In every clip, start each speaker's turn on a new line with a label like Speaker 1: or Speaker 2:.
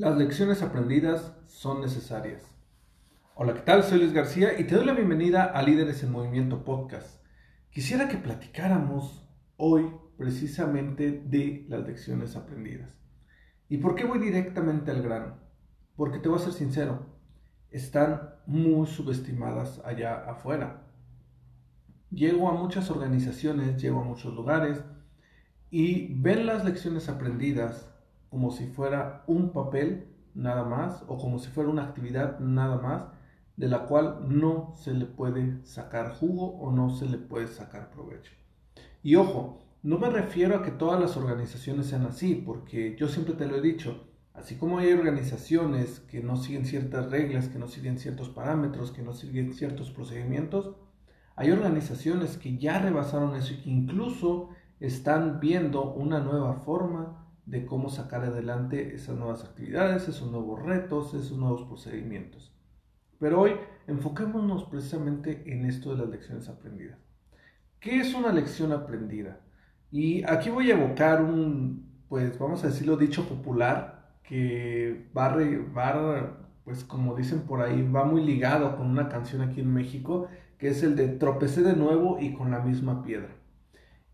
Speaker 1: Las lecciones aprendidas son necesarias. Hola, ¿qué tal? Soy Luis García y te doy la bienvenida a Líderes en Movimiento Podcast. Quisiera que platicáramos hoy precisamente de las lecciones aprendidas. ¿Y por qué voy directamente al grano? Porque te voy a ser sincero, están muy subestimadas allá afuera. Llego a muchas organizaciones, llego a muchos lugares y ven las lecciones aprendidas como si fuera un papel nada más o como si fuera una actividad nada más de la cual no se le puede sacar jugo o no se le puede sacar provecho. Y ojo, no me refiero a que todas las organizaciones sean así, porque yo siempre te lo he dicho, así como hay organizaciones que no siguen ciertas reglas, que no siguen ciertos parámetros, que no siguen ciertos procedimientos, hay organizaciones que ya rebasaron eso y que incluso están viendo una nueva forma de cómo sacar adelante esas nuevas actividades, esos nuevos retos, esos nuevos procedimientos. Pero hoy enfoquémonos precisamente en esto de las lecciones aprendidas. ¿Qué es una lección aprendida? Y aquí voy a evocar un, pues vamos a decirlo, dicho popular, que va, va, pues como dicen por ahí, va muy ligado con una canción aquí en México, que es el de tropecé de nuevo y con la misma piedra.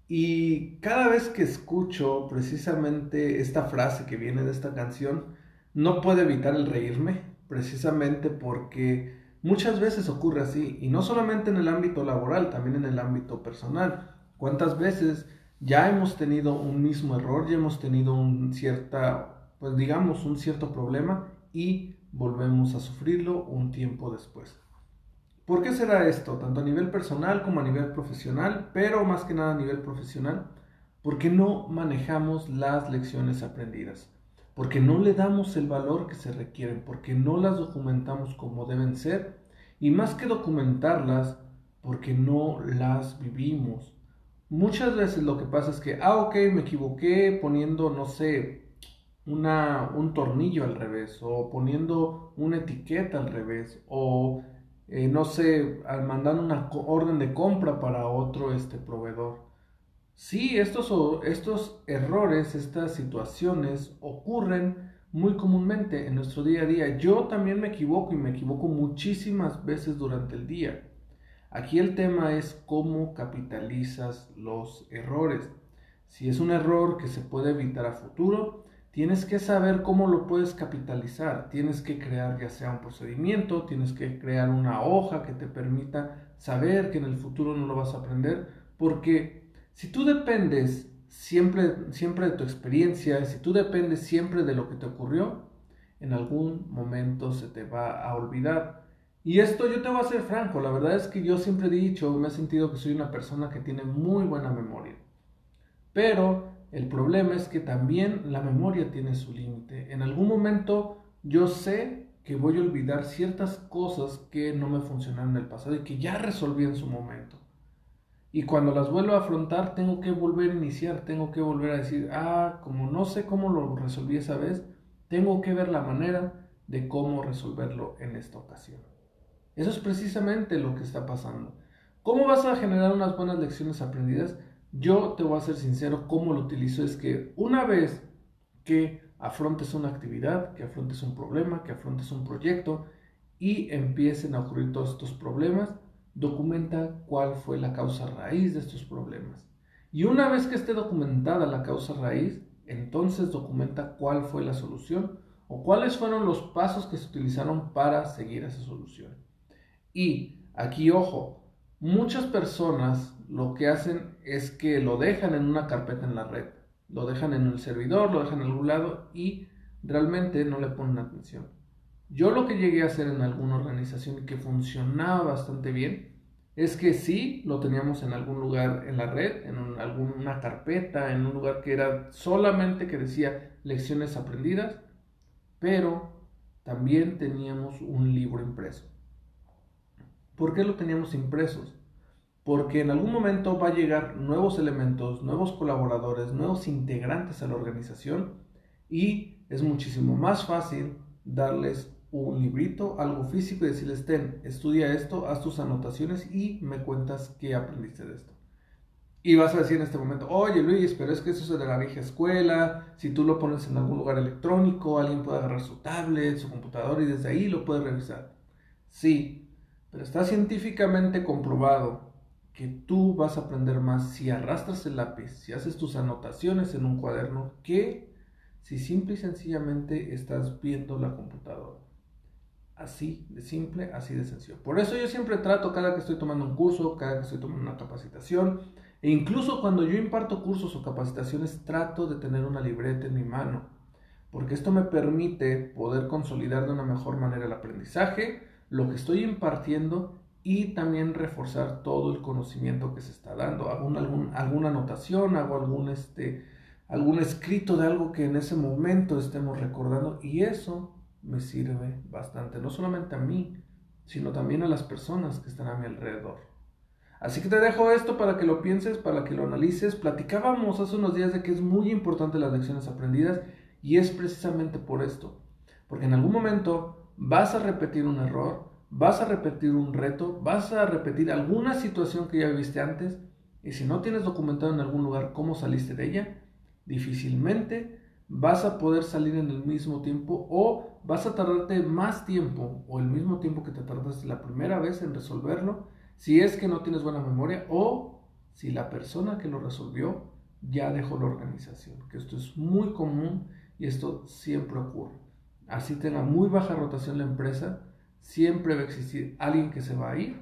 Speaker 1: Y cada vez que escucho precisamente esta frase que viene de esta canción, no puedo evitar el reírme, precisamente porque muchas veces ocurre así, y no solamente en el ámbito laboral, también en el ámbito personal. ¿Cuántas veces ya hemos tenido un mismo error, ya hemos tenido un cierta, pues digamos, un cierto problema y volvemos a sufrirlo un tiempo después? ¿Por qué será esto? Tanto a nivel personal como a nivel profesional, pero más que nada a nivel profesional, porque no manejamos las lecciones aprendidas, porque no le damos el valor que se requieren, porque no las documentamos como deben ser, y más que documentarlas, porque no las vivimos. Muchas veces lo que pasa es que, ah, ok, me equivoqué poniendo, no sé, una, un tornillo al revés, o poniendo una etiqueta al revés, o eh, no sé, al mandar una orden de compra para otro este proveedor. Sí, estos, estos errores, estas situaciones ocurren muy comúnmente en nuestro día a día. Yo también me equivoco y me equivoco muchísimas veces durante el día. Aquí el tema es cómo capitalizas los errores. Si es un error que se puede evitar a futuro, tienes que saber cómo lo puedes capitalizar. Tienes que crear ya sea un procedimiento, tienes que crear una hoja que te permita saber que en el futuro no lo vas a aprender, porque si tú dependes siempre, siempre de tu experiencia, si tú dependes siempre de lo que te ocurrió, en algún momento se te va a olvidar. Y esto yo te voy a ser franco, la verdad es que yo siempre he dicho, me he sentido que soy una persona que tiene muy buena memoria. Pero el problema es que también la memoria tiene su límite. En algún momento yo sé que voy a olvidar ciertas cosas que no me funcionaron en el pasado y que ya resolví en su momento. Y cuando las vuelvo a afrontar, tengo que volver a iniciar, tengo que volver a decir, ah, como no sé cómo lo resolví esa vez, tengo que ver la manera de cómo resolverlo en esta ocasión. Eso es precisamente lo que está pasando. ¿Cómo vas a generar unas buenas lecciones aprendidas? Yo te voy a ser sincero, cómo lo utilizo es que una vez que afrontes una actividad, que afrontes un problema, que afrontes un proyecto y empiecen a ocurrir todos estos problemas, documenta cuál fue la causa raíz de estos problemas. Y una vez que esté documentada la causa raíz, entonces documenta cuál fue la solución o cuáles fueron los pasos que se utilizaron para seguir esa solución. Y aquí, ojo, Muchas personas lo que hacen es que lo dejan en una carpeta en la red, lo dejan en el servidor, lo dejan en algún lado y realmente no le ponen atención. Yo lo que llegué a hacer en alguna organización que funcionaba bastante bien es que sí lo teníamos en algún lugar en la red, en alguna carpeta, en un lugar que era solamente que decía lecciones aprendidas, pero también teníamos un libro impreso. ¿Por qué lo teníamos impresos? Porque en algún momento va a llegar nuevos elementos, nuevos colaboradores, nuevos integrantes a la organización y es muchísimo más fácil darles un librito, algo físico y decirles, ten, estudia esto, haz tus anotaciones y me cuentas qué aprendiste de esto. Y vas a decir en este momento, oye Luis, pero es que eso es de la vieja escuela, si tú lo pones en algún lugar electrónico, alguien puede agarrar su tablet, su computador y desde ahí lo puede revisar. Sí, pero está científicamente comprobado que tú vas a aprender más si arrastras el lápiz, si haces tus anotaciones en un cuaderno, que si simple y sencillamente estás viendo la computadora. Así de simple, así de sencillo. Por eso yo siempre trato cada que estoy tomando un curso, cada que estoy tomando una capacitación, e incluso cuando yo imparto cursos o capacitaciones, trato de tener una libreta en mi mano, porque esto me permite poder consolidar de una mejor manera el aprendizaje, lo que estoy impartiendo y también reforzar todo el conocimiento que se está dando. Hago algún, alguna anotación, hago algún, este, algún escrito de algo que en ese momento estemos recordando y eso me sirve bastante, no solamente a mí, sino también a las personas que están a mi alrededor. Así que te dejo esto para que lo pienses, para que lo analices. Platicábamos hace unos días de que es muy importante las lecciones aprendidas y es precisamente por esto. Porque en algún momento vas a repetir un error, vas a repetir un reto, vas a repetir alguna situación que ya viste antes y si no tienes documentado en algún lugar cómo saliste de ella, difícilmente vas a poder salir en el mismo tiempo o vas a tardarte más tiempo o el mismo tiempo que te tardaste la primera vez en resolverlo si es que no tienes buena memoria o si la persona que lo resolvió ya dejó la organización, que esto es muy común y esto siempre ocurre. Así tenga muy baja rotación la empresa, siempre va a existir alguien que se va a ir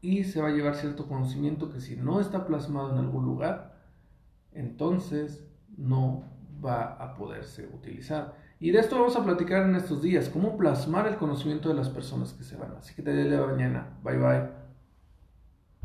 Speaker 1: y se va a llevar cierto conocimiento que si no está plasmado en algún lugar, entonces no va a poderse utilizar. Y de esto vamos a platicar en estos días, cómo plasmar el conocimiento de las personas que se van. Así que te veo mañana. Bye bye.